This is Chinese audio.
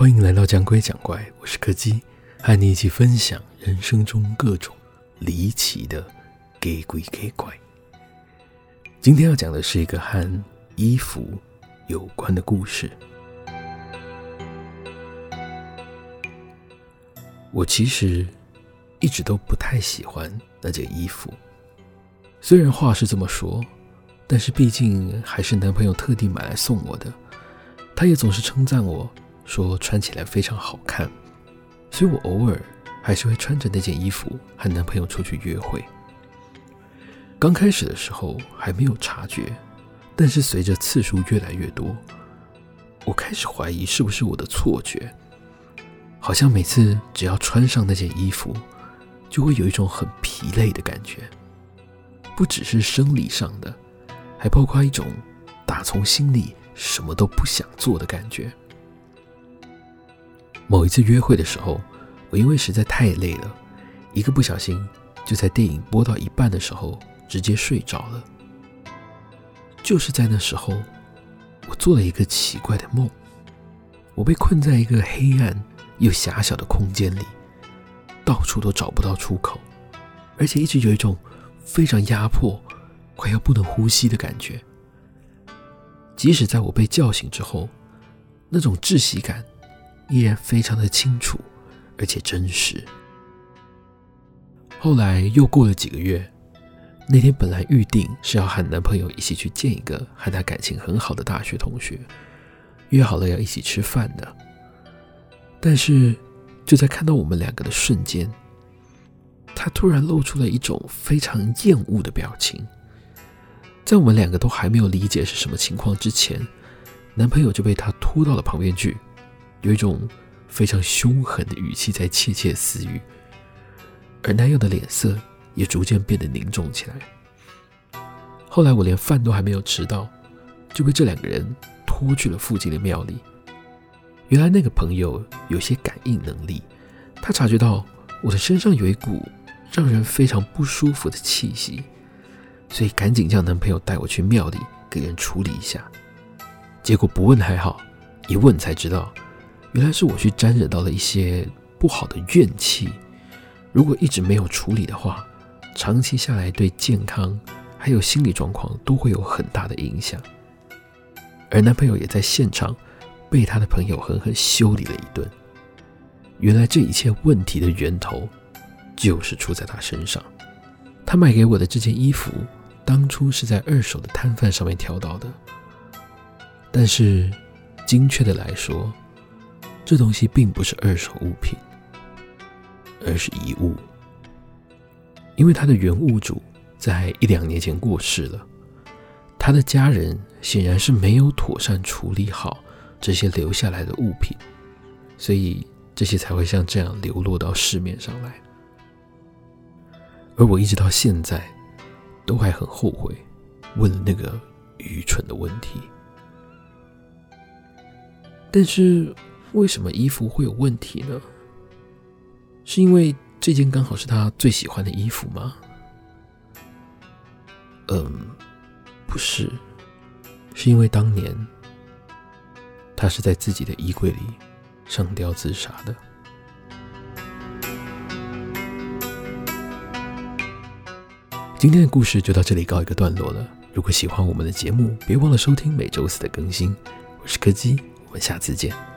欢迎来到讲鬼讲怪，我是柯基，和你一起分享人生中各种离奇的给鬼给怪。今天要讲的是一个和衣服有关的故事。我其实一直都不太喜欢那件衣服，虽然话是这么说，但是毕竟还是男朋友特地买来送我的，他也总是称赞我。说穿起来非常好看，所以我偶尔还是会穿着那件衣服和男朋友出去约会。刚开始的时候还没有察觉，但是随着次数越来越多，我开始怀疑是不是我的错觉。好像每次只要穿上那件衣服，就会有一种很疲累的感觉，不只是生理上的，还包括一种打从心里什么都不想做的感觉。某一次约会的时候，我因为实在太累了，一个不小心就在电影播到一半的时候直接睡着了。就是在那时候，我做了一个奇怪的梦，我被困在一个黑暗又狭小的空间里，到处都找不到出口，而且一直有一种非常压迫、快要不能呼吸的感觉。即使在我被叫醒之后，那种窒息感。依然非常的清楚，而且真实。后来又过了几个月，那天本来预定是要和男朋友一起去见一个和他感情很好的大学同学，约好了要一起吃饭的。但是就在看到我们两个的瞬间，他突然露出了一种非常厌恶的表情。在我们两个都还没有理解是什么情况之前，男朋友就被他拖到了旁边去。有一种非常凶狠的语气在窃窃私语，而男友的脸色也逐渐变得凝重起来。后来我连饭都还没有吃到，就被这两个人拖去了附近的庙里。原来那个朋友有些感应能力，他察觉到我的身上有一股让人非常不舒服的气息，所以赶紧叫男朋友带我去庙里给人处理一下。结果不问还好，一问才知道。原来是我去沾惹到了一些不好的怨气，如果一直没有处理的话，长期下来对健康还有心理状况都会有很大的影响。而男朋友也在现场被他的朋友狠狠修理了一顿。原来这一切问题的源头就是出在他身上。他卖给我的这件衣服，当初是在二手的摊贩上面挑到的，但是精确的来说，这东西并不是二手物品，而是遗物。因为它的原物主在一两年前过世了，他的家人显然是没有妥善处理好这些留下来的物品，所以这些才会像这样流落到市面上来。而我一直到现在都还很后悔问了那个愚蠢的问题，但是。为什么衣服会有问题呢？是因为这件刚好是他最喜欢的衣服吗？嗯，不是，是因为当年他是在自己的衣柜里上吊自杀的。今天的故事就到这里告一个段落了。如果喜欢我们的节目，别忘了收听每周四的更新。我是柯基，我们下次见。